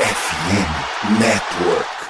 FM Network.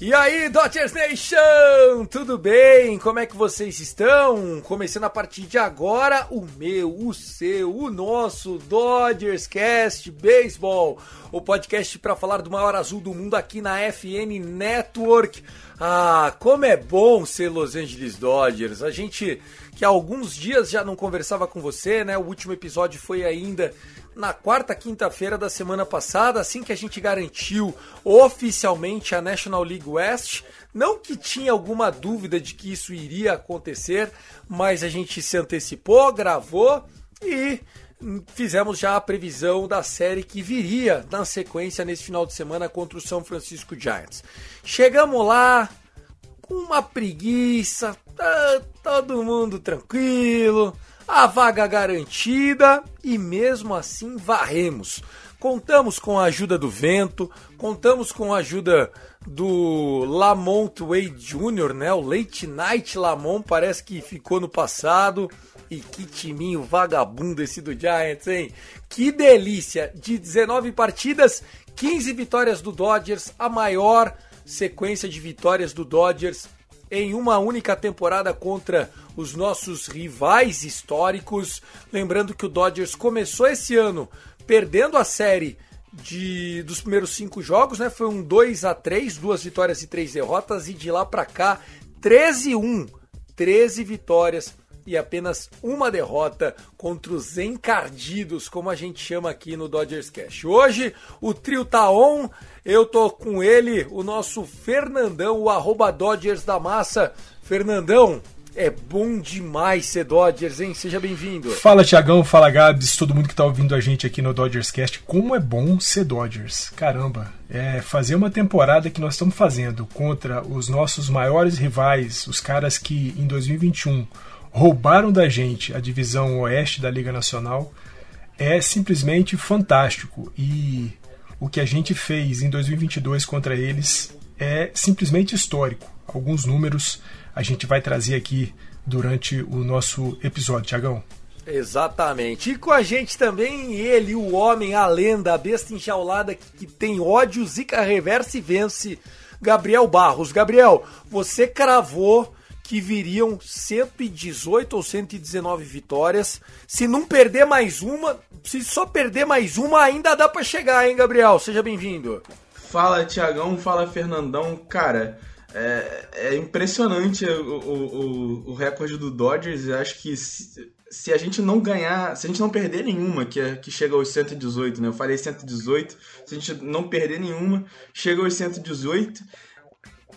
E aí, Dodgers Nation! Tudo bem? Como é que vocês estão? Começando a partir de agora o meu, o seu, o nosso Dodgers Cast Baseball, o podcast para falar do maior azul do mundo aqui na FN Network. Ah, como é bom ser Los Angeles Dodgers. A gente que há alguns dias já não conversava com você, né? O último episódio foi ainda na quarta, quinta-feira da semana passada, assim que a gente garantiu oficialmente a National League West. Não que tinha alguma dúvida de que isso iria acontecer, mas a gente se antecipou, gravou e fizemos já a previsão da série que viria na sequência nesse final de semana contra o São Francisco Giants. Chegamos lá com uma preguiça, tá todo mundo tranquilo, a vaga garantida e mesmo assim varremos. Contamos com a ajuda do vento, contamos com a ajuda do Lamont Wade Jr., né? O Late Night Lamont parece que ficou no passado. E que timinho vagabundo esse do Giants, hein? Que delícia! De 19 partidas, 15 vitórias do Dodgers, a maior sequência de vitórias do Dodgers em uma única temporada contra os nossos rivais históricos. Lembrando que o Dodgers começou esse ano perdendo a série de, dos primeiros cinco jogos, né? Foi um 2 a 3 duas vitórias e três derrotas, e de lá para cá, 13-1, 13 vitórias e apenas uma derrota contra os encardidos, como a gente chama aqui no Dodgers Cash. Hoje o trio tá on, eu tô com ele, o nosso Fernandão, o arroba Dodgers da massa. Fernandão, é bom demais ser Dodgers, hein? Seja bem-vindo. Fala Tiagão, fala Gabs, todo mundo que tá ouvindo a gente aqui no Dodgers Cast. Como é bom ser Dodgers. Caramba, é fazer uma temporada que nós estamos fazendo contra os nossos maiores rivais, os caras que em 2021 roubaram da gente a divisão oeste da Liga Nacional, é simplesmente fantástico. E o que a gente fez em 2022 contra eles é simplesmente histórico. Alguns números a gente vai trazer aqui durante o nosso episódio, Tiagão. Exatamente. E com a gente também ele, o homem, a lenda, a besta enjaulada que, que tem ódio, zica reversa e vence, Gabriel Barros. Gabriel, você cravou que viriam 118 ou 119 vitórias. Se não perder mais uma, se só perder mais uma, ainda dá para chegar, hein, Gabriel? Seja bem-vindo. Fala, Tiagão. Fala, Fernandão. Cara, é, é impressionante o, o, o, recorde do Dodgers. Eu acho que se, se, a gente não ganhar, se a gente não perder nenhuma, que, é, que chega aos 118, né? Eu falei 118. Se a gente não perder nenhuma, chega aos 118.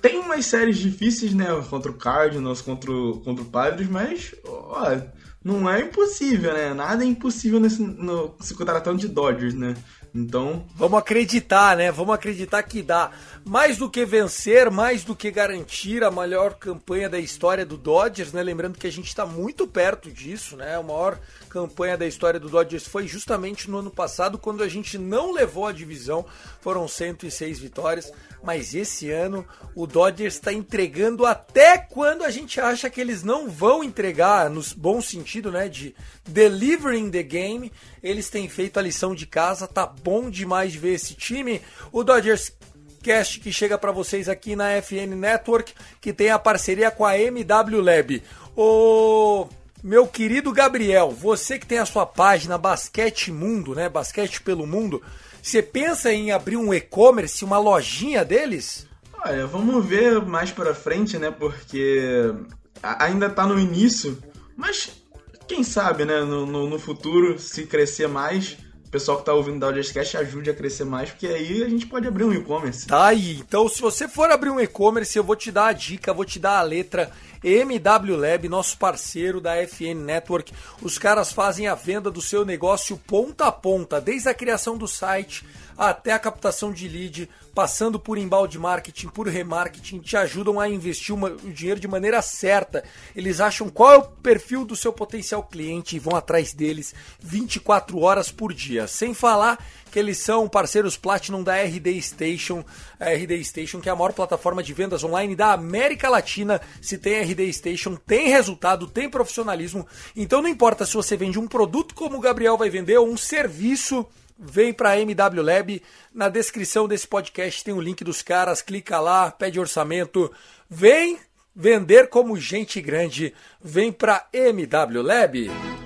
Tem umas séries difíceis, né? Contra o Cardinals, contra o, contra o Padres, mas, ó, não é impossível, né? Nada é impossível nesse, no, se tratando de Dodgers, né? Então. Vamos acreditar, né? Vamos acreditar que dá. Mais do que vencer, mais do que garantir a maior campanha da história do Dodgers, né? Lembrando que a gente está muito perto disso, né? A maior campanha da história do Dodgers foi justamente no ano passado, quando a gente não levou a divisão. Foram 106 vitórias. Mas esse ano o Dodgers está entregando até quando a gente acha que eles não vão entregar, no bom sentido, né? De delivering the game. Eles têm feito a lição de casa, tá bom demais de ver esse time. O Dodgers cast que chega para vocês aqui na FN Network, que tem a parceria com a MW Lab. O meu querido Gabriel, você que tem a sua página Basquete Mundo, né? Basquete pelo Mundo, você pensa em abrir um e-commerce, uma lojinha deles? Olha, vamos ver mais pra frente, né? Porque ainda tá no início, mas quem sabe, né? No, no, no futuro, se crescer mais, pessoal que tá ouvindo da Audioscast ajude a crescer mais, porque aí a gente pode abrir um e-commerce. Tá aí. Então, se você for abrir um e-commerce, eu vou te dar a dica, vou te dar a letra MW Lab, nosso parceiro da FN Network. Os caras fazem a venda do seu negócio ponta a ponta, desde a criação do site até a captação de lead, passando por embalde marketing, por remarketing, te ajudam a investir o dinheiro de maneira certa. Eles acham qual é o perfil do seu potencial cliente e vão atrás deles 24 horas por dia. Sem falar que eles são parceiros Platinum da RD Station, a RD Station que é a maior plataforma de vendas online da América Latina. Se tem RD Station, tem resultado, tem profissionalismo. Então não importa se você vende um produto como o Gabriel vai vender ou um serviço vem para a MW Lab. Na descrição desse podcast tem o link dos caras, clica lá, pede orçamento. Vem vender como gente grande, vem para MW Lab.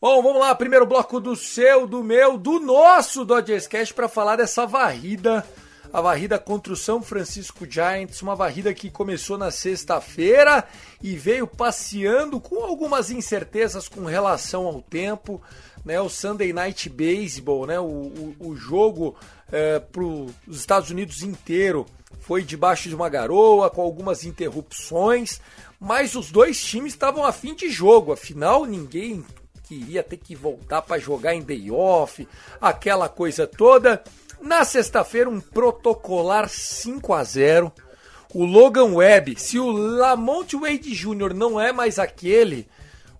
Bom, vamos lá, primeiro bloco do seu, do meu, do nosso Dodgers Cast para falar dessa varrida, a varrida contra o São Francisco Giants, uma varrida que começou na sexta-feira e veio passeando com algumas incertezas com relação ao tempo, né? O Sunday Night Baseball, né? O, o, o jogo é, para os Estados Unidos inteiro foi debaixo de uma garoa com algumas interrupções, mas os dois times estavam a fim de jogo, afinal ninguém que iria ter que voltar para jogar em day off, aquela coisa toda. Na sexta-feira, um protocolar 5 a 0 O Logan Webb, se o Lamont Wade Jr. não é mais aquele,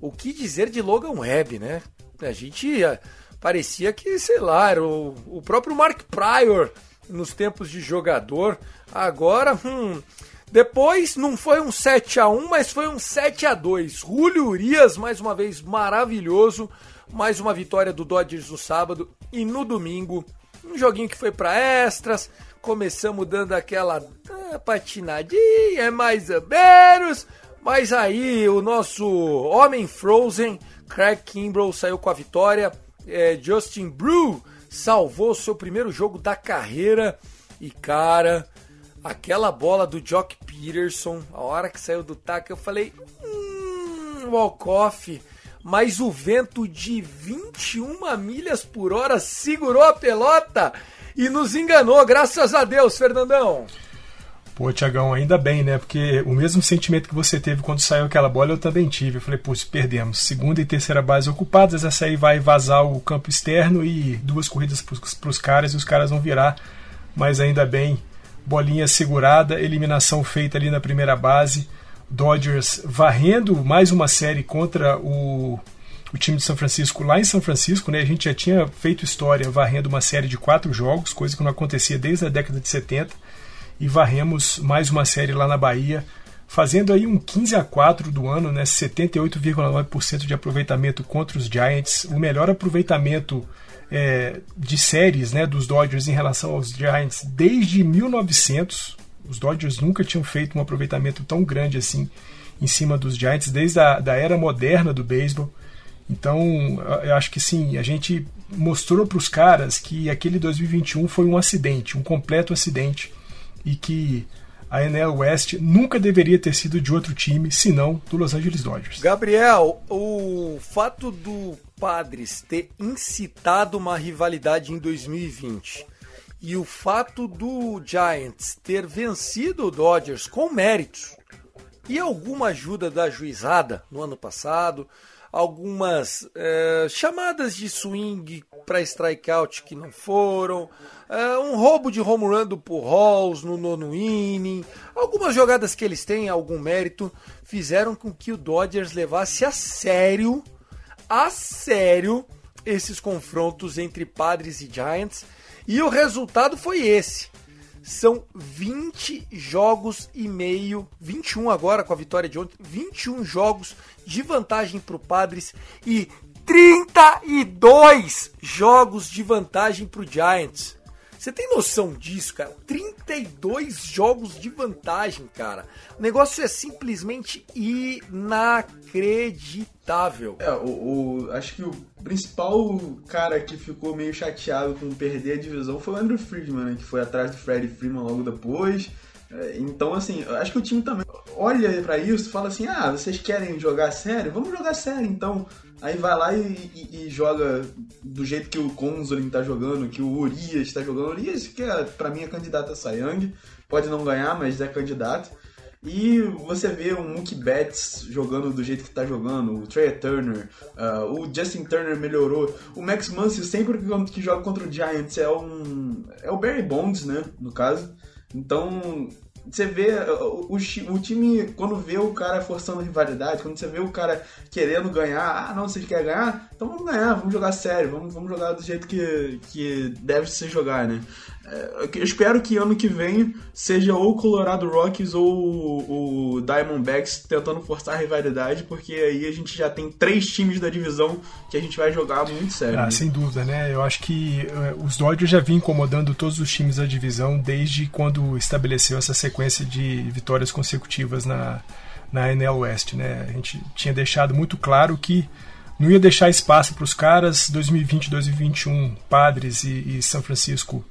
o que dizer de Logan Webb, né? A gente eh, parecia que, sei lá, era o, o próprio Mark Pryor nos tempos de jogador. Agora, hum, depois não foi um 7 a 1 mas foi um 7 a 2 Julio Urias, mais uma vez, maravilhoso. Mais uma vitória do Dodgers no sábado. E no domingo, um joguinho que foi para extras. Começamos dando aquela ah, patinadinha, mais ou menos. Mas aí o nosso homem Frozen, Craig Kimbrell, saiu com a vitória. É, Justin Brew salvou seu primeiro jogo da carreira. E cara, aquela bola do Jock Peterson, a hora que saiu do taco, eu falei, hum, walk-off. Mas o vento de 21 milhas por hora segurou a pelota e nos enganou, graças a Deus, Fernandão. Pô, Tiagão, ainda bem, né? Porque o mesmo sentimento que você teve quando saiu aquela bola, eu também tive. Eu falei, pô, perdemos. Segunda e terceira base ocupadas, essa aí vai vazar o campo externo e duas corridas para os caras e os caras vão virar. Mas ainda bem, bolinha segurada, eliminação feita ali na primeira base. Dodgers varrendo mais uma série contra o, o time de São Francisco lá em São Francisco. Né? A gente já tinha feito história varrendo uma série de quatro jogos, coisa que não acontecia desde a década de 70. E varremos mais uma série lá na Bahia, fazendo aí um 15 a 4 do ano, né? 78,9% de aproveitamento contra os Giants, o melhor aproveitamento é, de séries né, dos Dodgers em relação aos Giants desde 1900. Os Dodgers nunca tinham feito um aproveitamento tão grande assim em cima dos Giants desde a da era moderna do beisebol. Então, eu acho que sim, a gente mostrou para os caras que aquele 2021 foi um acidente, um completo acidente, e que a NL West nunca deveria ter sido de outro time, senão do Los Angeles Dodgers. Gabriel, o fato do Padres ter incitado uma rivalidade em 2020 e o fato do Giants ter vencido o Dodgers com méritos e alguma ajuda da juizada no ano passado, algumas é, chamadas de swing para strikeout que não foram, é, um roubo de home run do Pujols no nono inning, algumas jogadas que eles têm algum mérito fizeram com que o Dodgers levasse a sério a sério esses confrontos entre Padres e Giants e o resultado foi esse. são 20 jogos e meio, 21 agora com a vitória de ontem, 21 jogos de vantagem para o Padres e 32 jogos de vantagem para o Giants. Você tem noção disso, cara? 32 jogos de vantagem, cara. O negócio é simplesmente inacreditável. É, o, o, acho que o principal cara que ficou meio chateado com perder a divisão foi o Andrew Friedman, né, que foi atrás do Freddie Freeman logo depois. É, então, assim, acho que o time também olha para isso fala assim: ah, vocês querem jogar sério? Vamos jogar sério então. Aí vai lá e, e, e, joga do jeito que o Consolin tá jogando, que o Urias tá jogando. Urias, que é, pra mim é candidato a Sayang, pode não ganhar, mas é candidato. E você vê o Mookie Betts jogando do jeito que tá jogando, o Trey Turner, uh, o Justin Turner melhorou, o Max Muncy sempre que joga contra o Giants é um é o Barry Bonds, né, no caso. Então, você vê o, o, o, time, quando vê o cara forçando rivalidade, quando você vê o cara querendo ganhar, ah, não, vocês querem ganhar? Então vamos ganhar, vamos jogar sério, vamos, vamos jogar do jeito que, que deve ser jogar, né? Eu espero que ano que vem seja ou Colorado Rockies ou o Diamondbacks tentando forçar a rivalidade, porque aí a gente já tem três times da divisão que a gente vai jogar muito sério. Ah, né? Sem dúvida, né? Eu acho que uh, os Dodgers já vinham incomodando todos os times da divisão desde quando estabeleceu essa sequência de vitórias consecutivas na, na NL West, né? A gente tinha deixado muito claro que não ia deixar espaço para os caras 2020, 2021, Padres e, e São Francisco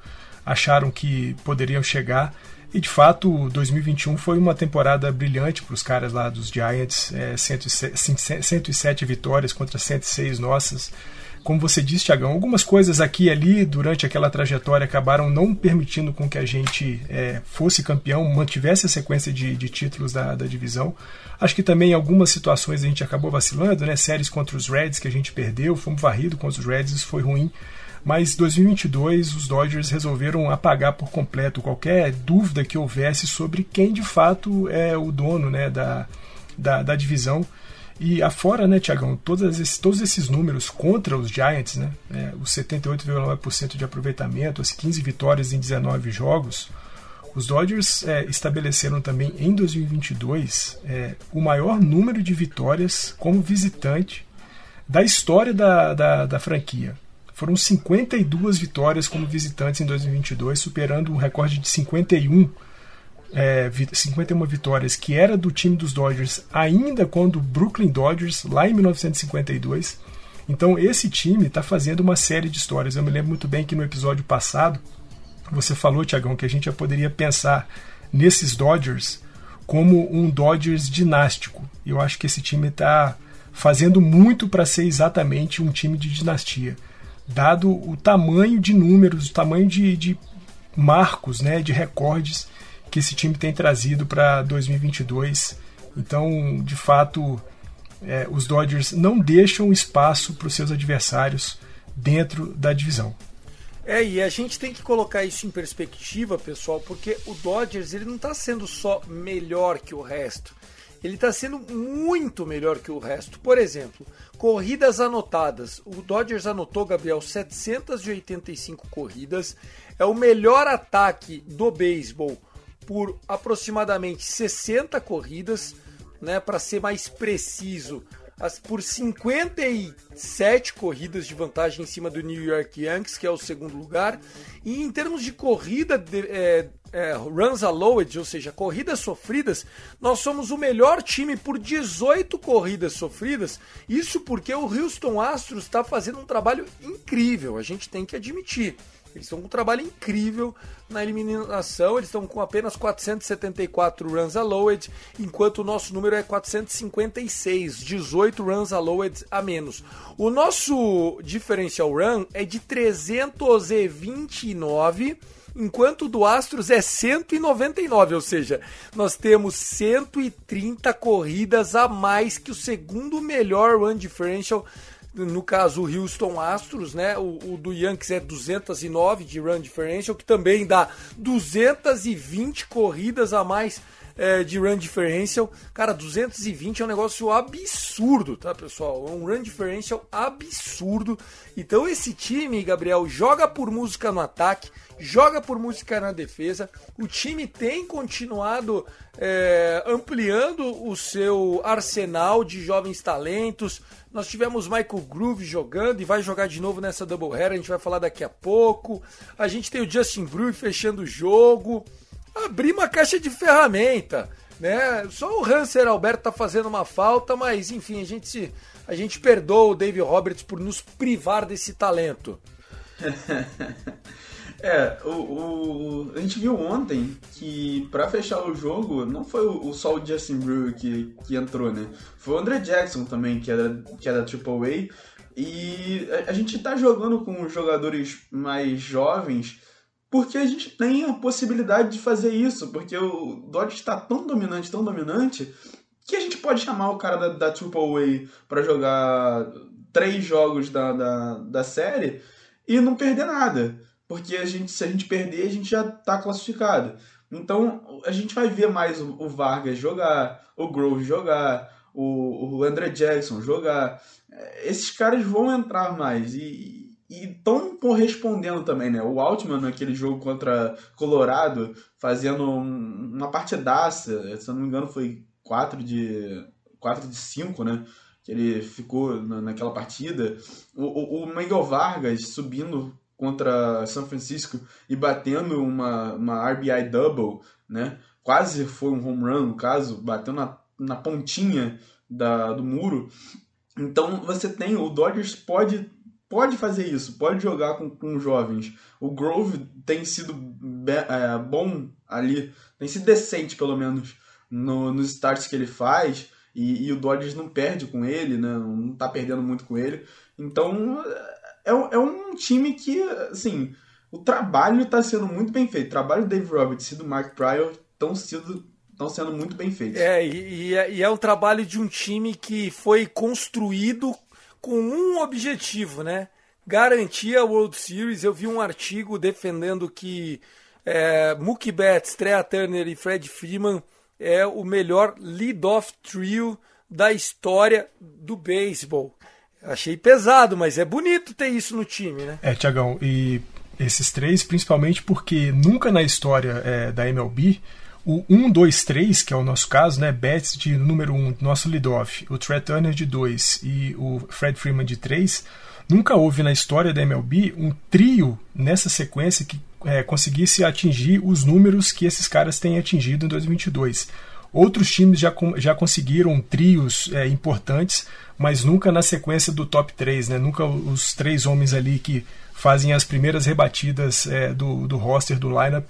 acharam que poderiam chegar. E de fato, 2021 foi uma temporada brilhante para os caras lá dos Giants, é, 107, 107 vitórias contra 106 nossas. Como você disse, Tiagão, algumas coisas aqui e ali durante aquela trajetória acabaram não permitindo com que a gente é, fosse campeão, mantivesse a sequência de, de títulos da, da, divisão. Acho que também em algumas situações a gente acabou vacilando, né? Séries contra os Reds que a gente perdeu, fomos varrido contra os Reds, isso foi ruim. Mas 2022 os Dodgers resolveram apagar por completo qualquer dúvida que houvesse sobre quem de fato é o dono né, da, da, da divisão. E afora, né, Tiagão, todos esses, todos esses números contra os Giants, né, é, os 78,9% de aproveitamento, as 15 vitórias em 19 jogos, os Dodgers é, estabeleceram também em 2022 é, o maior número de vitórias como visitante da história da, da, da franquia. Foram 52 vitórias como visitantes em 2022, superando um recorde de 51, é, 51 vitórias que era do time dos Dodgers ainda quando o Brooklyn Dodgers, lá em 1952. Então esse time está fazendo uma série de histórias. Eu me lembro muito bem que no episódio passado você falou, Tiagão, que a gente já poderia pensar nesses Dodgers como um Dodgers dinástico. Eu acho que esse time está fazendo muito para ser exatamente um time de dinastia dado o tamanho de números, o tamanho de, de marcos, né, de recordes que esse time tem trazido para 2022. Então, de fato, é, os Dodgers não deixam espaço para os seus adversários dentro da divisão. É, e a gente tem que colocar isso em perspectiva, pessoal, porque o Dodgers ele não está sendo só melhor que o resto ele está sendo muito melhor que o resto. Por exemplo, corridas anotadas. O Dodgers anotou, Gabriel, 785 corridas. É o melhor ataque do beisebol por aproximadamente 60 corridas, né, para ser mais preciso por 57 corridas de vantagem em cima do New York Yankees, que é o segundo lugar. E em termos de corrida, de, é, é, runs allowed, ou seja, corridas sofridas, nós somos o melhor time por 18 corridas sofridas. Isso porque o Houston Astros está fazendo um trabalho incrível, a gente tem que admitir. Eles estão com um trabalho incrível na eliminação, eles estão com apenas 474 runs allowed, enquanto o nosso número é 456, 18 runs allowed a menos. O nosso differential run é de 329 enquanto o do Astros é 199, ou seja, nós temos 130 corridas a mais que o segundo melhor run differential no caso o Houston Astros, né? O, o, do Yankees é 209 de run differential, que também dá 220 corridas a mais é, de run differential. Cara, 220 é um negócio absurdo, tá, pessoal? É um run differential absurdo. Então esse time, Gabriel, joga por música no ataque, joga por música na defesa. O time tem continuado é, ampliando o seu arsenal de jovens talentos. Nós tivemos Michael Groove jogando e vai jogar de novo nessa doubleheader, a gente vai falar daqui a pouco. A gente tem o Justin Brew fechando o jogo abrir uma caixa de ferramenta, né? Só o Hanser Alberto tá fazendo uma falta, mas enfim, a gente se a gente perdoa o David Roberts por nos privar desse talento. é, o, o, a gente viu ontem que para fechar o jogo não foi o, só o Justin Brewer que, que entrou, né? Foi o André Jackson também, que era, que era A. E a, a gente tá jogando com jogadores mais jovens porque a gente tem a possibilidade de fazer isso, porque o Dodge está tão dominante, tão dominante, que a gente pode chamar o cara da, da Triple A para jogar três jogos da, da, da série e não perder nada. Porque a gente, se a gente perder, a gente já está classificado. Então a gente vai ver mais o, o Vargas jogar, o Grove jogar, o, o André Jackson jogar. É, esses caras vão entrar mais. E, e estão correspondendo também, né? O Altman naquele jogo contra Colorado, fazendo uma partidaça, se eu não me engano foi 4 de 4 de 5, né? Que ele ficou naquela partida. O, o, o Miguel Vargas subindo contra São Francisco e batendo uma, uma RBI double, né? Quase foi um home run, no caso, batendo na, na pontinha da, do muro. Então você tem, o Dodgers pode pode fazer isso, pode jogar com, com jovens. O Grove tem sido é, bom ali, tem sido decente pelo menos no, nos starts que ele faz. E, e, o Dodgers não perde com ele, né? não tá perdendo muito com ele. Então é, é um time que, assim, o trabalho está sendo muito bem feito. O trabalho do Dave Roberts e do Mark Pryor estão sendo estão sendo muito bem feitos. É, e, e, é, e, é um trabalho de um time que foi construído com um objetivo, né? Garantir a World Series. Eu vi um artigo defendendo que é, Mookie Betts, Trea Turner e Fred Freeman é o melhor lead-off trio da história do beisebol. Achei pesado, mas é bonito ter isso no time, né? É, Tiagão, e esses três, principalmente porque nunca na história é, da MLB o 1, 2, 3, que é o nosso caso, né? Betts de número 1, nosso lead-off, o Trey Turner de 2 e o Fred Freeman de 3. Nunca houve na história da MLB um trio nessa sequência que é, conseguisse atingir os números que esses caras têm atingido em 2022. Outros times já, já conseguiram trios é, importantes, mas nunca na sequência do top 3, né? Nunca os três homens ali que fazem as primeiras rebatidas é, do, do roster, do lineup.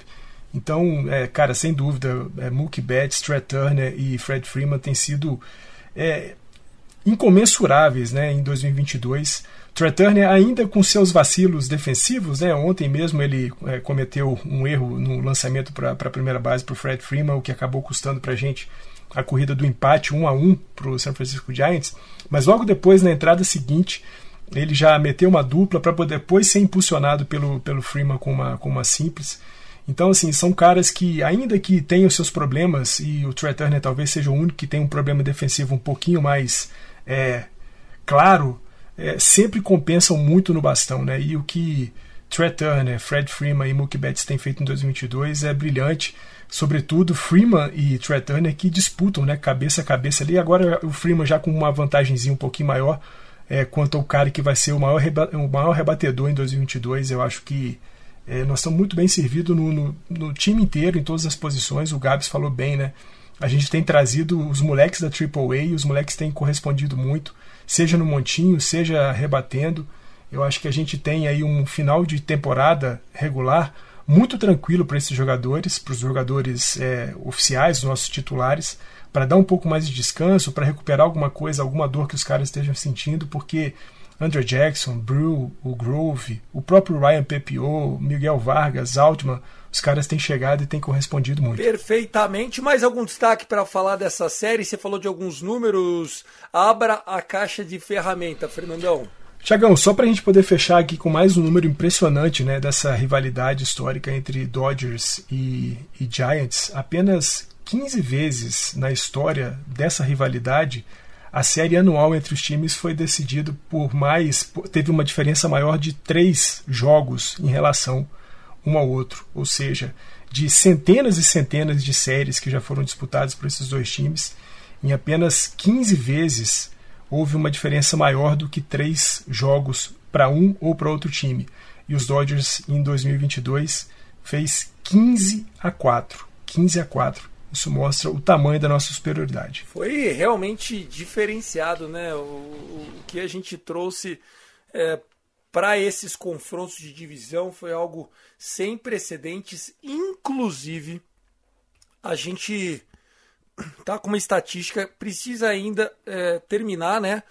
Então, é, cara, sem dúvida, é, Mookie Betts, Trey Turner e Fred Freeman têm sido é, incomensuráveis né, em 2022. Trey Turner ainda com seus vacilos defensivos, né? Ontem mesmo ele é, cometeu um erro no lançamento para a primeira base para o Fred Freeman, o que acabou custando para a gente a corrida do empate 1 a 1 para o San Francisco Giants. Mas logo depois, na entrada seguinte, ele já meteu uma dupla para depois ser impulsionado pelo, pelo Freeman com uma, com uma simples. Então, assim, são caras que, ainda que tenham seus problemas, e o Trey Turner talvez seja o único que tem um problema defensivo um pouquinho mais é, claro, é, sempre compensam muito no bastão, né? E o que Trey Turner, Fred Freeman e Mookie Betts têm feito em 2022 é brilhante. Sobretudo Freeman e Trey Turner que disputam, né? Cabeça a cabeça ali. Agora o Freeman já com uma vantagemzinha um pouquinho maior é, quanto ao cara que vai ser o maior, o maior rebatedor em 2022. Eu acho que é, nós estamos muito bem servidos no, no, no, time inteiro, em todas as posições. O Gabs falou bem, né? A gente tem trazido os moleques da AAA os moleques têm correspondido muito, seja no montinho, seja rebatendo. Eu acho que a gente tem aí um final de temporada regular muito tranquilo para esses jogadores, para os jogadores é, oficiais, os nossos titulares, para dar um pouco mais de descanso, para recuperar alguma coisa, alguma dor que os caras estejam sentindo, porque Andrew Jackson, Brew, o Grove, o próprio Ryan Pepiot, Miguel Vargas, Altman, os caras têm chegado e têm correspondido muito. Perfeitamente. Mais algum destaque para falar dessa série? Você falou de alguns números. Abra a caixa de ferramenta, Fernandão. Tiagão, só para a gente poder fechar aqui com mais um número impressionante né, dessa rivalidade histórica entre Dodgers e, e Giants, apenas 15 vezes na história dessa rivalidade a série anual entre os times foi decidido por mais. teve uma diferença maior de três jogos em relação um ao outro. Ou seja, de centenas e centenas de séries que já foram disputadas por esses dois times, em apenas 15 vezes houve uma diferença maior do que três jogos para um ou para outro time. E os Dodgers em 2022 fez 15 a 4. 15 a 4 isso mostra o tamanho da nossa superioridade. Foi realmente diferenciado, né? O, o que a gente trouxe é, para esses confrontos de divisão foi algo sem precedentes. Inclusive, a gente tá com uma estatística, precisa ainda é, terminar, né?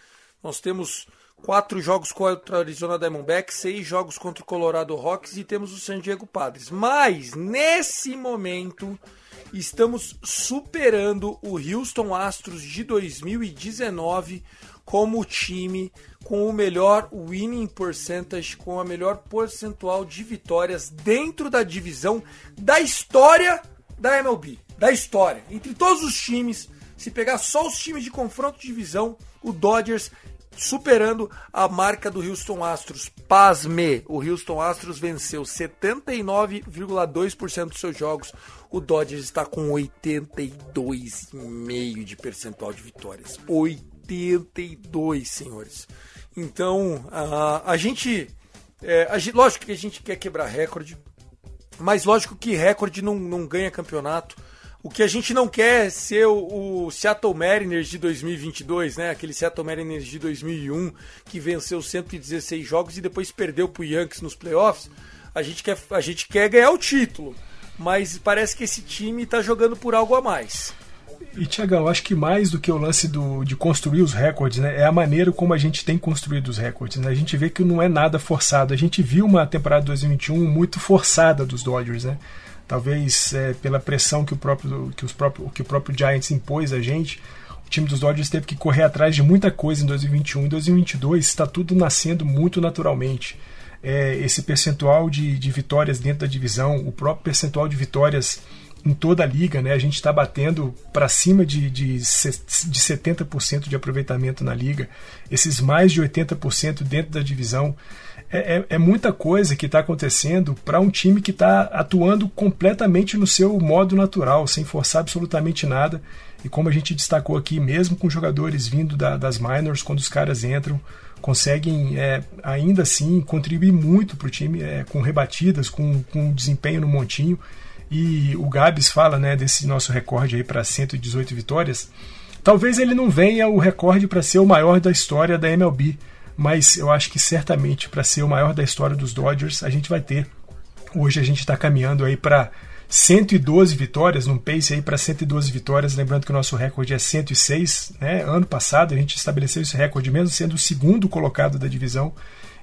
Nós temos quatro jogos contra o Arizona Diamondbacks, seis jogos contra o Colorado Rocks e temos o San Diego Padres. Mas nesse momento estamos superando o Houston Astros de 2019 como time com o melhor winning percentage, com a melhor percentual de vitórias dentro da divisão da história da MLB, da história. Entre todos os times, se pegar só os times de confronto de divisão, o Dodgers superando a marca do Houston Astros. Pasme, o Houston Astros venceu 79,2% dos seus jogos. O Dodgers está com 82,5% de percentual de vitórias. 82, senhores. Então, a, a gente. É, a, lógico que a gente quer quebrar recorde, mas lógico que recorde não, não ganha campeonato. O que a gente não quer é ser o, o, Seattle Mariners de 2022, né? Aquele Seattle Mariners de 2001 que venceu 116 jogos e depois perdeu pro Yankees nos playoffs. A gente quer, a gente quer ganhar o título, mas parece que esse time está jogando por algo a mais. E Tiagão, acho que mais do que o lance do, de construir os recordes, né, é a maneira como a gente tem construído os recordes. Né? A gente vê que não é nada forçado. A gente viu uma temporada 2021 muito forçada dos Dodgers, né? talvez é, pela pressão que o próprio que os próprio, que o próprio Giants impôs a gente, o time dos Dodgers teve que correr atrás de muita coisa em 2021. Em 2022 está tudo nascendo muito naturalmente. É, esse percentual de, de vitórias dentro da divisão, o próprio percentual de vitórias em toda a liga, né? A gente está batendo para cima de, de, de 70% de aproveitamento na liga, esses mais de 80% dentro da divisão. É, é, é muita coisa que está acontecendo para um time que está atuando completamente no seu modo natural, sem forçar absolutamente nada. E como a gente destacou aqui, mesmo com jogadores vindo da, das minors, quando os caras entram, conseguem é, ainda assim contribuir muito para o time, é, com rebatidas, com, com desempenho no montinho. E o Gabs fala né, desse nosso recorde aí para 118 vitórias. Talvez ele não venha o recorde para ser o maior da história da MLB, mas eu acho que certamente para ser o maior da história dos Dodgers a gente vai ter. Hoje a gente está caminhando aí para 112 vitórias, num pace aí para 112 vitórias, lembrando que o nosso recorde é 106, né? Ano passado a gente estabeleceu esse recorde mesmo sendo o segundo colocado da divisão,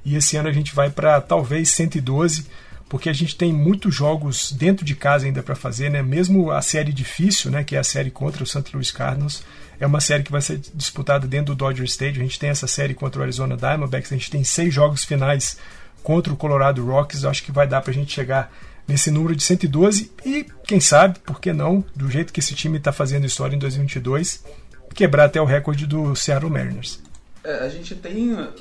e esse ano a gente vai para talvez 112, porque a gente tem muitos jogos dentro de casa ainda para fazer, né? Mesmo a série difícil, né, que é a série contra o St. Louis Cardinals, é uma série que vai ser disputada dentro do Dodger Stadium. A gente tem essa série contra o Arizona Diamondbacks, a gente tem seis jogos finais contra o Colorado Rockies. Eu acho que vai dar para a gente chegar nesse número de 112 e, quem sabe, por que não, do jeito que esse time está fazendo história em 2022, quebrar até o recorde do Seattle Mariners. É, a gente tem uh,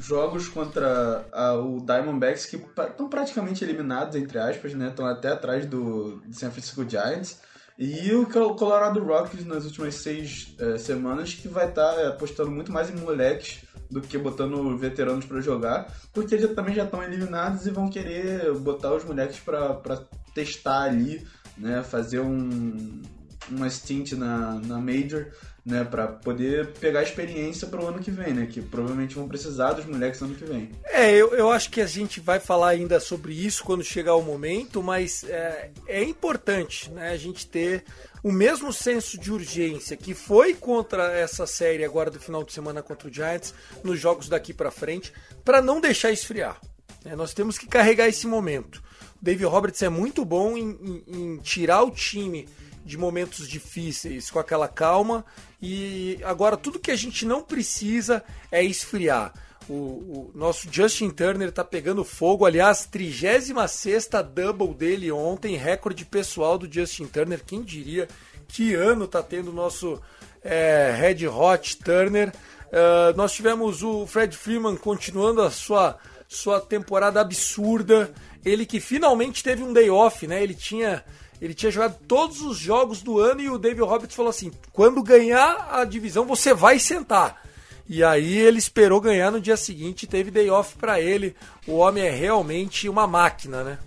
jogos contra a, o Diamondbacks que estão praticamente eliminados, entre aspas, né? Estão até atrás do San Francisco Giants. E o Colorado Rockies nas últimas seis é, semanas que vai estar tá, é, apostando muito mais em moleques do que botando veteranos para jogar, porque eles também já estão eliminados e vão querer botar os moleques para testar ali, né, fazer um, uma stint na, na Major né, para poder pegar experiência para o ano que vem, né, que provavelmente vão precisar dos moleques ano que vem. É, eu, eu acho que a gente vai falar ainda sobre isso quando chegar o momento, mas é, é importante, né, a gente ter o mesmo senso de urgência que foi contra essa série agora do final de semana contra o Giants, nos jogos daqui para frente, para não deixar esfriar. É, nós temos que carregar esse momento. O Dave Roberts é muito bom em, em, em tirar o time de momentos difíceis com aquela calma e agora tudo que a gente não precisa é esfriar. O, o nosso Justin Turner tá pegando fogo, aliás, 36 double dele ontem, recorde pessoal do Justin Turner. Quem diria que ano tá tendo o nosso é, Red Hot Turner? Uh, nós tivemos o Fred Freeman continuando a sua, sua temporada absurda. Ele que finalmente teve um day off, né? Ele tinha ele tinha jogado todos os jogos do ano e o David Roberts falou assim: quando ganhar a divisão, você vai sentar. E aí ele esperou ganhar no dia seguinte, teve day off para ele. O homem é realmente uma máquina, né?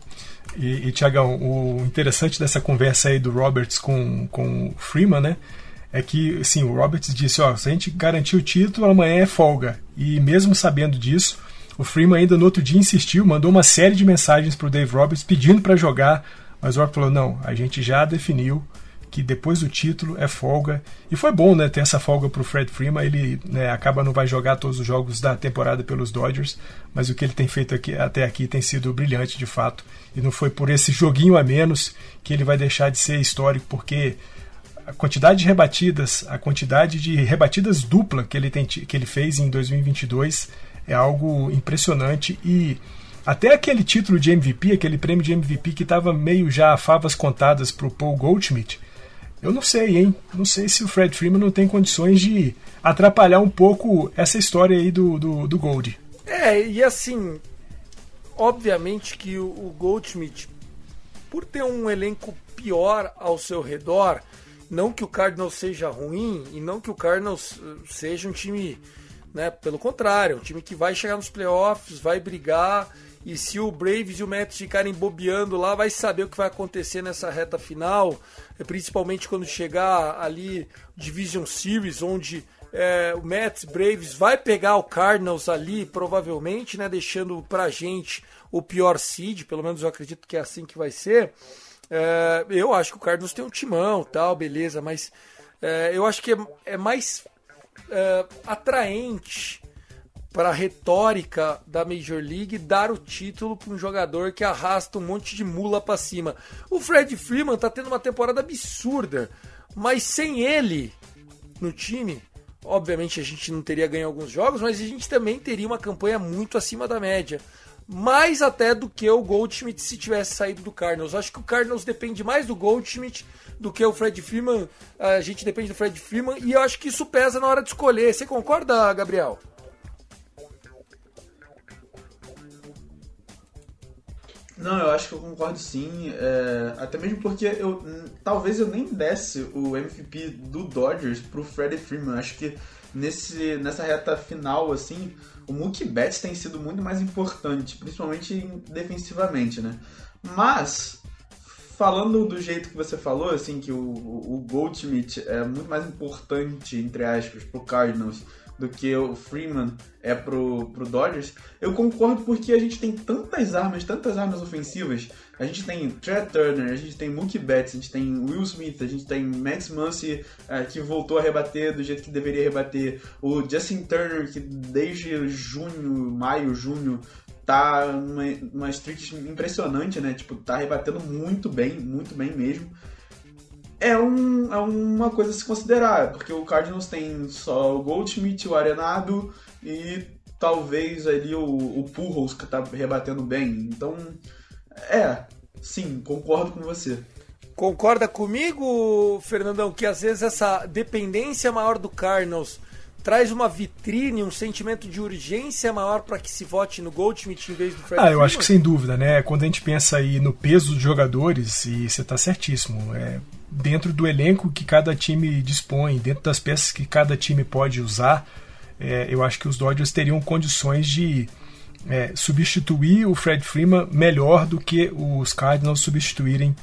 E, e Tiagão, o interessante dessa conversa aí do Roberts com, com o Freeman, né? É que, assim, o Roberts disse, ó, se a gente garantir o título, amanhã é folga. E mesmo sabendo disso, o Freeman ainda no outro dia insistiu, mandou uma série de mensagens para o Dave Roberts pedindo para jogar, mas o Roberts falou, não, a gente já definiu, que depois do título é folga. E foi bom, né, ter essa folga para o Fred Freeman. Ele né, acaba não vai jogar todos os jogos da temporada pelos Dodgers, mas o que ele tem feito aqui, até aqui tem sido brilhante de fato. E não foi por esse joguinho a menos que ele vai deixar de ser histórico, porque a quantidade de rebatidas, a quantidade de rebatidas dupla que ele, tem, que ele fez em 2022 é algo impressionante e até aquele título de MVP, aquele prêmio de MVP que estava meio já a favas contadas para o Paul Goldschmidt, eu não sei, hein? Não sei se o Fred Freeman não tem condições de atrapalhar um pouco essa história aí do, do, do Gold. É, e assim, obviamente que o Goldschmidt, por ter um elenco pior ao seu redor, não que o Cardinals seja ruim e não que o Cardinals eh, seja um time, né, pelo contrário, um time que vai chegar nos playoffs, vai brigar e se o Braves e o Mets ficarem bobeando lá, vai saber o que vai acontecer nessa reta final, principalmente quando chegar ali Division Series, onde é, o Mets Braves vai pegar o Cardinals ali, provavelmente, né, deixando pra gente o pior seed, pelo menos eu acredito que é assim que vai ser. É, eu acho que o Cardinals tem um timão, tal, beleza, mas é, eu acho que é, é mais é, atraente para a retórica da Major League dar o título para um jogador que arrasta um monte de mula para cima. O Fred Freeman está tendo uma temporada absurda, mas sem ele no time, obviamente a gente não teria ganho alguns jogos, mas a gente também teria uma campanha muito acima da média. Mais até do que o Goldschmidt se tivesse saído do Cardinals. Acho que o Cardinals depende mais do Goldschmidt do que o Fred Freeman. A gente depende do Fred Freeman e eu acho que isso pesa na hora de escolher. Você concorda, Gabriel? Não, eu acho que eu concordo sim. É, até mesmo porque eu talvez eu nem desse o MVP do Dodgers pro Freddie Freeman. Acho que nesse, nessa reta final, assim, o Mookie Betts tem sido muito mais importante, principalmente defensivamente, né? Mas, falando do jeito que você falou, assim, que o, o Goldschmidt é muito mais importante, entre aspas, pro Cardinals do que o Freeman é pro, pro Dodgers, eu concordo porque a gente tem tantas armas, tantas armas ofensivas. A gente tem Trey Turner, a gente tem Mookie Betts, a gente tem Will Smith, a gente tem Max Muncy, é, que voltou a rebater do jeito que deveria rebater, o Justin Turner, que desde junho, maio, junho, tá numa, numa streak impressionante, né? Tipo, tá rebatendo muito bem, muito bem mesmo é, um, é uma coisa a se considerar, porque o Cardinals tem só o Goldschmidt, o Arenado e talvez ali o, o Pujols que tá rebatendo bem. Então, é, sim, concordo com você. Concorda comigo, Fernandão, que às vezes essa dependência maior do Cardinals traz uma vitrine, um sentimento de urgência maior para que se vote no Goldschmidt em vez do Fred Ah, eu acho que sem dúvida, né? Quando a gente pensa aí no peso dos jogadores, e você está certíssimo, é, dentro do elenco que cada time dispõe, dentro das peças que cada time pode usar, é, eu acho que os Dodgers teriam condições de é, substituir o Fred Freeman melhor do que os Cardinals substituírem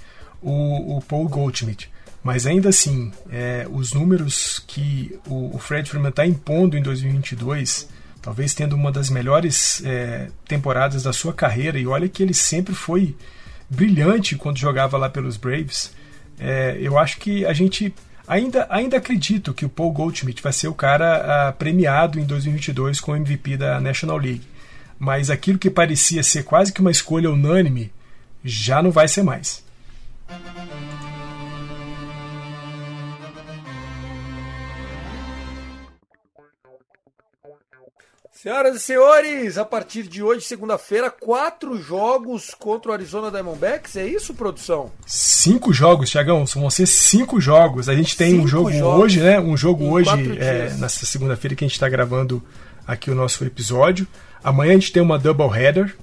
o, o Paul Goldschmidt. Mas ainda assim, é, os números que o, o Fred Freeman está impondo em 2022, talvez tendo uma das melhores é, temporadas da sua carreira, e olha que ele sempre foi brilhante quando jogava lá pelos Braves É, eu acho que a gente ainda, ainda acredito que o Paul Goldschmidt vai ser o cara uh, premiado em 2022 com o MVP da National League. Mas aquilo que parecia ser quase que uma escolha unânime já não vai ser mais. Senhoras e senhores, a partir de hoje, segunda-feira, quatro jogos contra o Arizona Diamondbacks. É isso, produção? Cinco jogos, Tiagão. Vão ser cinco jogos. A gente tem cinco um jogo hoje, né? Um jogo hoje, é, nessa segunda-feira que a gente está gravando aqui o nosso episódio. Amanhã a gente tem uma double header.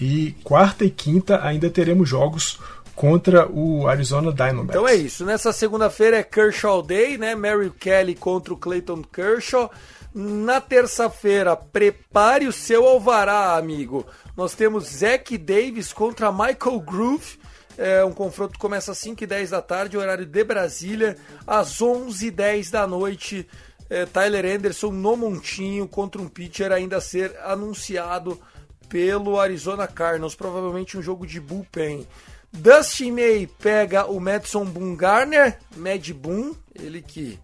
E quarta e quinta ainda teremos jogos contra o Arizona Diamondbacks. Então é isso. Nessa segunda-feira é Kershaw Day, né? Mary Kelly contra o Clayton Kershaw. Na terça-feira, prepare o seu alvará, amigo. Nós temos Zach Davis contra Michael Groove. É, um confronto começa às 5 e 10 da tarde, horário de Brasília. Às 11 e 10 da noite, é, Tyler Anderson no montinho contra um pitcher ainda a ser anunciado pelo Arizona Cardinals. Provavelmente um jogo de bullpen. Dustin May pega o Madison Bumgarner, Mad Boom, ele que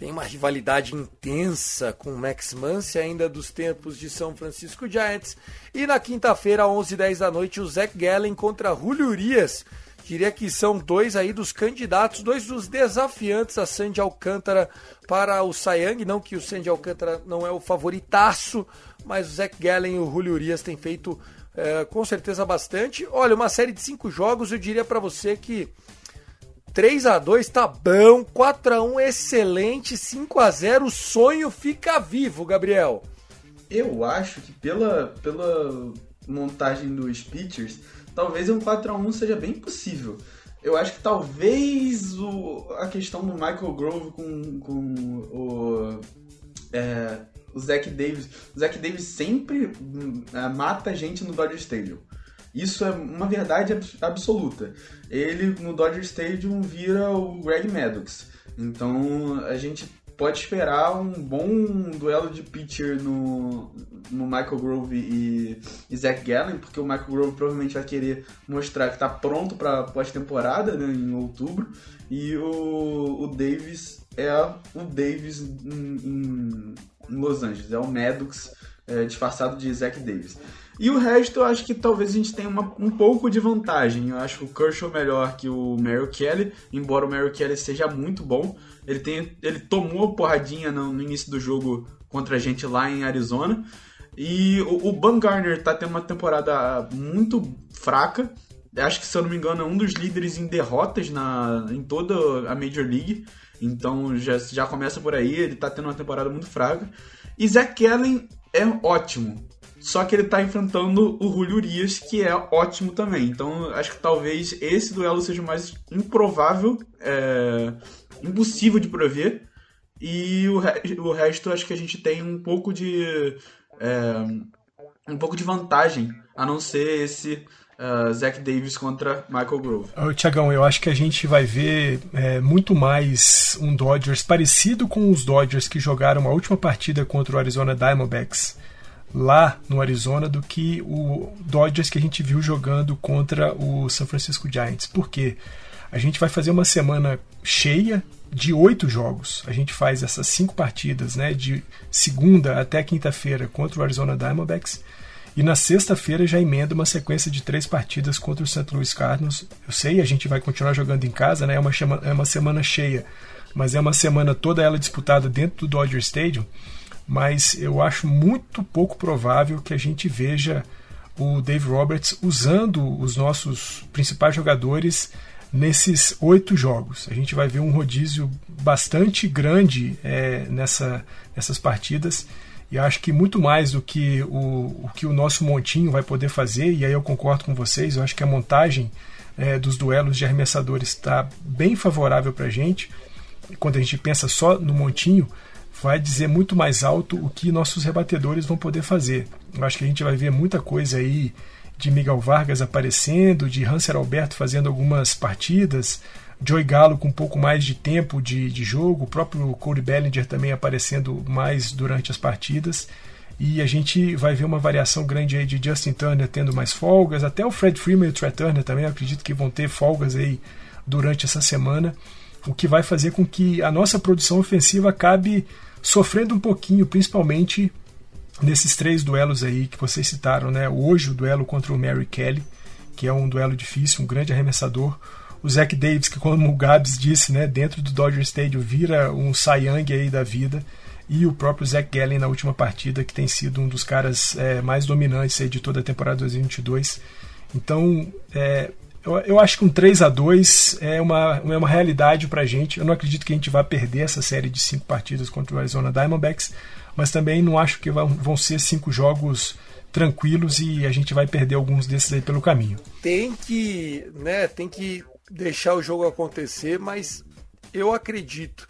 tem uma rivalidade intensa com o Max Muncy ainda dos tempos de São Francisco Giants. E na quinta-feira, 11h10 da noite, o Zach Gallen contra Julio Urias. Diria que são dois aí dos candidatos, dois dos desafiantes a Sandy Alcântara para o Sayang. Não que o Sandy Alcântara não é o favoritaço, mas o Zach Gallen e o Julio Urias têm feito é, com certeza bastante. Olha, uma série de cinco jogos, eu diria para você que 3 a 2 tá bom, 4 a 1 excelente, 5 a 0 o sonho fica vivo, Gabriel. Eu acho que pela, pela montagem dos pitchers, talvez um 4 a 1 seja bem possível. Eu acho que talvez o, a questão do Michael Grove com, com o, é, o Zach Davis. O Zach Davis sempre é, mata gente no Dodger Stadium. Isso é uma verdade absoluta. Ele no Dodger Stadium vira o Greg Maddox. Então a gente pode esperar um bom duelo de pitcher no, no Michael Grove e, e Zach Gallen, porque o Michael Grove provavelmente vai querer mostrar que está pronto para pós-temporada né, em outubro, e o, o Davis é o Davis em, em, Los Angeles, é o Maddox é, disfarçado de Zach Davis. E o resto eu acho que talvez a gente tenha uma, um pouco de vantagem. Eu acho o Kershaw melhor que o Merrill Kelly, embora o Merrill Kelly seja muito bom. Ele, tem, ele tomou porradinha no, no início do jogo contra a gente lá em Arizona. E o, o Bumgarner tá tendo uma temporada muito fraca. Acho que, se eu não me engano, é um dos líderes em derrotas na, em toda a Major League. Então já, já começa por aí, ele tá tendo uma temporada muito fraca. E Zach Kellen é ótimo. Só que ele tá enfrentando o Julio Urias, que é ótimo também. Então, acho que talvez esse duelo seja mais improvável, é, impossível de prever. E o, re o resto, acho que a gente tem um pouco de. É, um pouco de vantagem, a não ser esse uh, Zach Davis contra Michael Grove. Tiagão, eu acho que a gente vai ver é, muito mais um Dodgers parecido com os Dodgers que jogaram a última partida contra o Arizona Diamondbacks lá no Arizona do que o Dodgers que a gente viu jogando contra o San Francisco Giants. Por quê? A gente vai fazer uma semana cheia de oito jogos. A gente faz essas cinco partidas, né, de segunda até quinta-feira contra o Arizona Diamondbacks. E na sexta-feira já emenda uma sequência de três partidas contra o St. Louis Cardinals. Eu sei, a gente vai continuar jogando em casa, né? É uma, é uma semana cheia, mas é uma semana toda ela disputada dentro do Dodger Stadium mas eu acho muito pouco provável que a gente veja o Dave Roberts usando os nossos principais jogadores nesses oito jogos. A gente vai ver um rodízio bastante grande é, nessa, nessas partidas e acho que muito mais do que o, o, que o nosso montinho vai poder fazer, e aí eu concordo com vocês, eu acho que a montagem é, dos duelos de arremessadores está bem favorável para a gente. Quando a gente pensa só no montinho, vai dizer muito mais alto o que nossos rebatedores vão poder fazer. Eu acho que a gente vai ver muita coisa aí de Miguel Vargas aparecendo, de Hanser Alberto fazendo algumas partidas, Joey Galo com um pouco mais de tempo de, de jogo, o próprio Corey Bellinger também aparecendo mais durante as partidas. E a gente vai ver uma variação grande aí de Justin Turner tendo mais folgas, até o Fred Freeman e o Trey Turner também, acredito que vão ter folgas aí durante essa semana, o que vai fazer com que a nossa produção ofensiva acabe sofrendo um pouquinho, principalmente nesses três duelos aí que vocês citaram, né? Hoje o duelo contra o Mary Kelly, que é um duelo difícil, um grande arremessador. O Zach Davis, que como o Gabs disse, né, dentro do Dodger Stadium vira um Young aí da vida. E o próprio Zach Gallen na última partida, que tem sido um dos caras é, mais dominantes aí de toda a temporada 2022. Então, é, eu, eu, acho que um 3 a 2 é uma, é uma realidade pra gente. Eu não acredito que a gente vá perder essa série de cinco partidas contra o Arizona Diamondbacks, mas também não acho que vão, vão ser cinco jogos tranquilos e a gente vai perder alguns desses aí pelo caminho. Tem que, né, tem que deixar o jogo acontecer, mas eu acredito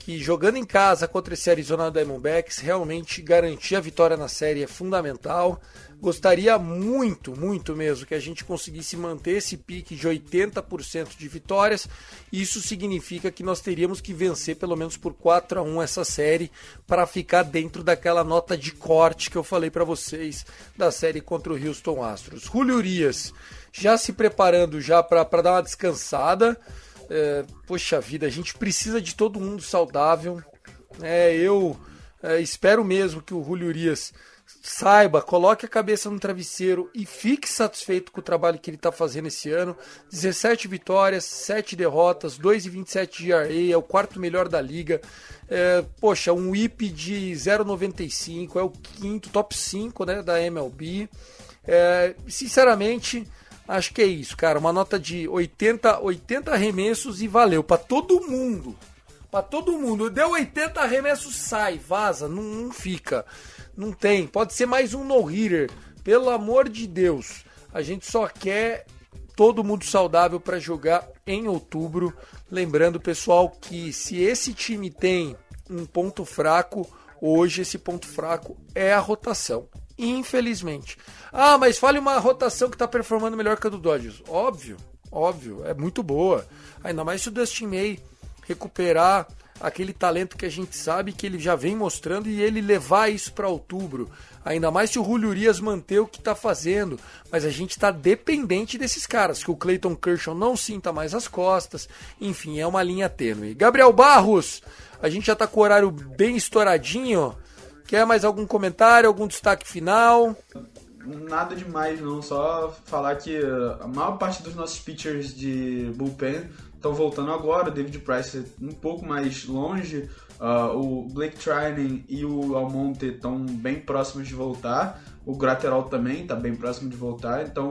que jogando em casa contra esse Arizona Diamondbacks, realmente garantir a vitória na série é fundamental. Gostaria muito, muito mesmo que a gente conseguisse manter esse pique de 80% de vitórias. Isso significa que nós teríamos que vencer pelo menos por 4 a 1 essa série para ficar dentro daquela nota de corte que eu falei para vocês da série contra o Houston Astros. Julio Urias já se preparando já para dar uma descansada. É, poxa vida, a gente precisa de todo mundo saudável. É, eu é, espero mesmo que o Julio Urias saiba, coloque a cabeça no travesseiro e fique satisfeito com o trabalho que ele está fazendo esse ano. 17 vitórias, 7 derrotas, 2,27 de RA, é o quarto melhor da liga. É, poxa, um IP de 0,95, é o quinto, top 5 né, da MLB. É, sinceramente, Acho que é isso, cara. Uma nota de 80, 80 arremessos e valeu para todo mundo. Para todo mundo. Deu 80 arremessos, sai, vaza, não, não fica. Não tem. Pode ser mais um no-hitter. Pelo amor de Deus. A gente só quer todo mundo saudável para jogar em outubro. Lembrando, pessoal, que se esse time tem um ponto fraco, hoje esse ponto fraco é a rotação infelizmente. Ah, mas fale uma rotação que está performando melhor que a do Dodgers. Óbvio, óbvio, é muito boa. Ainda mais se o Dustin May recuperar aquele talento que a gente sabe que ele já vem mostrando e ele levar isso para outubro. Ainda mais se o Julio Urias manter o que está fazendo. Mas a gente está dependente desses caras, que o Clayton Kershaw não sinta mais as costas. Enfim, é uma linha tênue. Gabriel Barros, a gente já está com o horário bem estouradinho. Quer mais algum comentário, algum destaque final? Nada demais, não. Só falar que a maior parte dos nossos pitchers de bullpen estão voltando agora. O David Price um pouco mais longe. Uh, o Blake Trinan e o Almonte estão bem próximos de voltar. O Graterol também está bem próximo de voltar. Então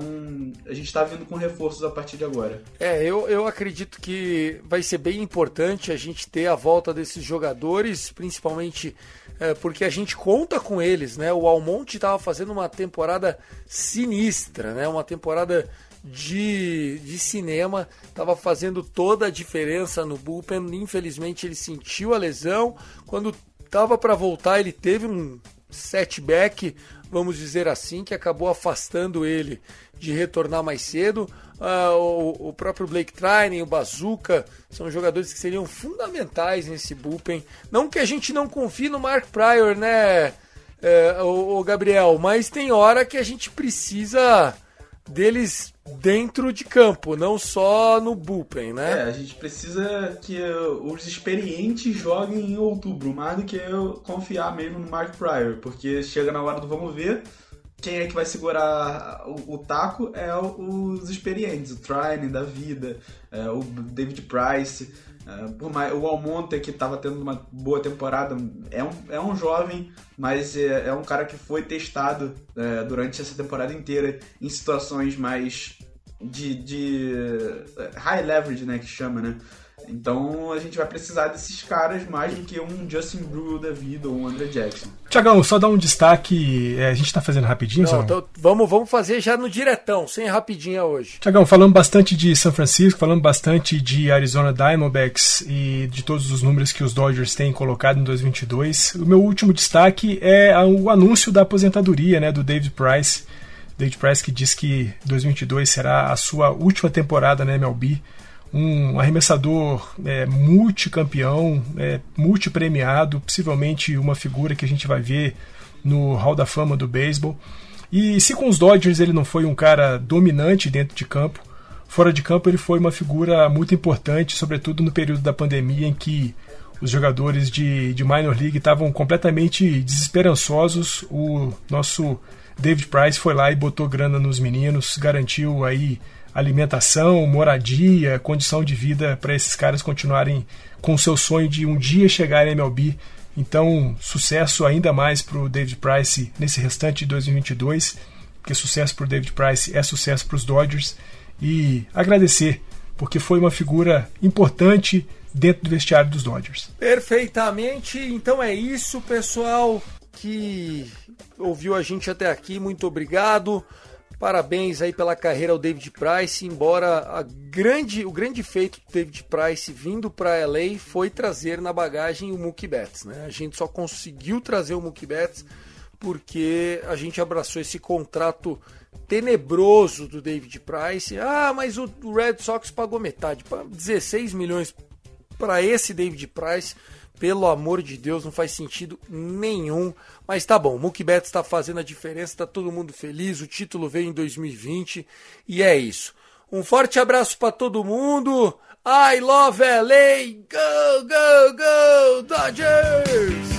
a gente está vindo com reforços a partir de agora. É, eu, eu acredito que vai ser bem importante a gente ter a volta desses jogadores, principalmente é, porque a gente conta com eles, né? O Almonte estava fazendo uma temporada sinistra, né? Uma temporada de, de cinema, estava fazendo toda a diferença no bullpen. Infelizmente ele sentiu a lesão. Quando estava para voltar, ele teve um setback, vamos dizer assim, que acabou afastando ele de retornar mais cedo. Uh, o, o, próprio Blake Trine, o Bazooka, são jogadores que seriam fundamentais nesse bullpen. Não que a gente não confie no Mark Pryor, né, uh, o, o Gabriel, mas tem hora que a gente precisa deles dentro de campo, não só no bullpen, né? É, a gente precisa que os experientes joguem em outubro, mais do que eu confiar mesmo no Mark Pryor, porque chega na hora do vamos ver, quem é que vai segurar o, o taco é os experientes, o Trine da vida, é, o David Price, mais, o Almonte que estava tendo uma boa temporada, é um, é um jovem, mas é, é um cara que foi testado é, durante essa temporada inteira em situações mais de, de é, high leverage, né, que chama, né? Então a gente vai precisar desses caras mais do que um Justin Brewer da vida ou um André Jackson. Tiagão, só dar um destaque. É, a gente tá fazendo rapidinho, não, tô, vamos, vamos fazer já no diretão, sem rapidinha hoje. Tiagão, falando bastante de São Francisco, falando bastante de Arizona Diamondbacks e de todos os números que os Dodgers têm colocado em 2022. O meu último destaque é o anúncio da aposentadoria né, do David Price. David Price que diz que 2022 será a sua última temporada na MLB um arremessador é, multicampeão, é, multipremiado, possivelmente uma figura que a gente vai ver no Hall da Fama do beisebol. E se com os Dodgers ele não foi um cara dominante dentro de campo, fora de campo ele foi uma figura muito importante, sobretudo no período da pandemia em que os jogadores de, de minor league estavam completamente desesperançosos. O nosso David Price foi lá e botou grana nos meninos, garantiu aí alimentação, moradia, condição de vida para esses caras continuarem com o seu sonho de um dia chegar em MLB. Então, sucesso ainda mais para o David Price nesse restante de 2022, porque sucesso para o David Price é sucesso para os Dodgers. E agradecer, porque foi uma figura importante dentro do vestiário dos Dodgers. Perfeitamente. Então é isso, pessoal que ouviu a gente até aqui. Muito obrigado. Parabéns aí pela carreira ao David Price, embora grande, o grande feito do David Price vindo para LA foi trazer na bagagem o Mookie Betts, né? A gente só conseguiu trazer o Mookie Betts porque a gente abraçou esse contrato tenebroso do David Price. Ah, mas o Red Sox pagou metade, 16 milhões para esse David Price. Pelo amor de Deus, não faz sentido nenhum. Mas tá bom, o Betts está fazendo a diferença, tá todo mundo feliz, o título veio em 2020 e é isso. Um forte abraço para todo mundo. I love LA. Go, go, go, Dodgers!